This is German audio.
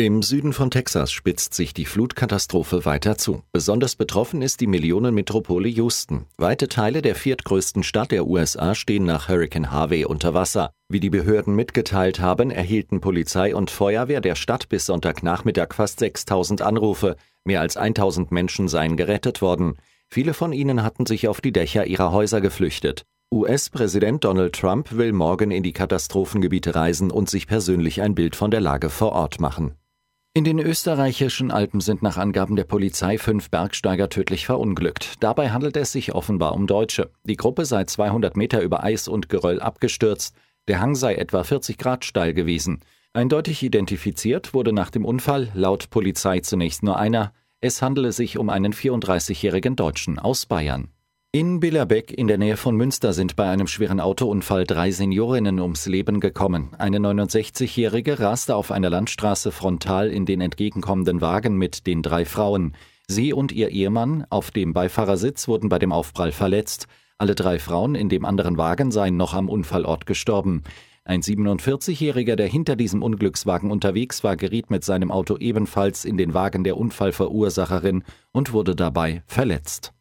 Im Süden von Texas spitzt sich die Flutkatastrophe weiter zu. Besonders betroffen ist die Millionenmetropole Houston. Weite Teile der viertgrößten Stadt der USA stehen nach Hurricane Harvey unter Wasser. Wie die Behörden mitgeteilt haben, erhielten Polizei und Feuerwehr der Stadt bis Sonntagnachmittag fast 6000 Anrufe. Mehr als 1000 Menschen seien gerettet worden. Viele von ihnen hatten sich auf die Dächer ihrer Häuser geflüchtet. US-Präsident Donald Trump will morgen in die Katastrophengebiete reisen und sich persönlich ein Bild von der Lage vor Ort machen. In den österreichischen Alpen sind nach Angaben der Polizei fünf Bergsteiger tödlich verunglückt. Dabei handelt es sich offenbar um Deutsche. Die Gruppe sei 200 Meter über Eis und Geröll abgestürzt. Der Hang sei etwa 40 Grad steil gewesen. Eindeutig identifiziert wurde nach dem Unfall laut Polizei zunächst nur einer. Es handele sich um einen 34-jährigen Deutschen aus Bayern. In Billerbeck in der Nähe von Münster sind bei einem schweren Autounfall drei Seniorinnen ums Leben gekommen. Eine 69-Jährige raste auf einer Landstraße frontal in den entgegenkommenden Wagen mit den drei Frauen. Sie und ihr Ehemann auf dem Beifahrersitz wurden bei dem Aufprall verletzt. Alle drei Frauen in dem anderen Wagen seien noch am Unfallort gestorben. Ein 47-Jähriger, der hinter diesem Unglückswagen unterwegs war, geriet mit seinem Auto ebenfalls in den Wagen der Unfallverursacherin und wurde dabei verletzt.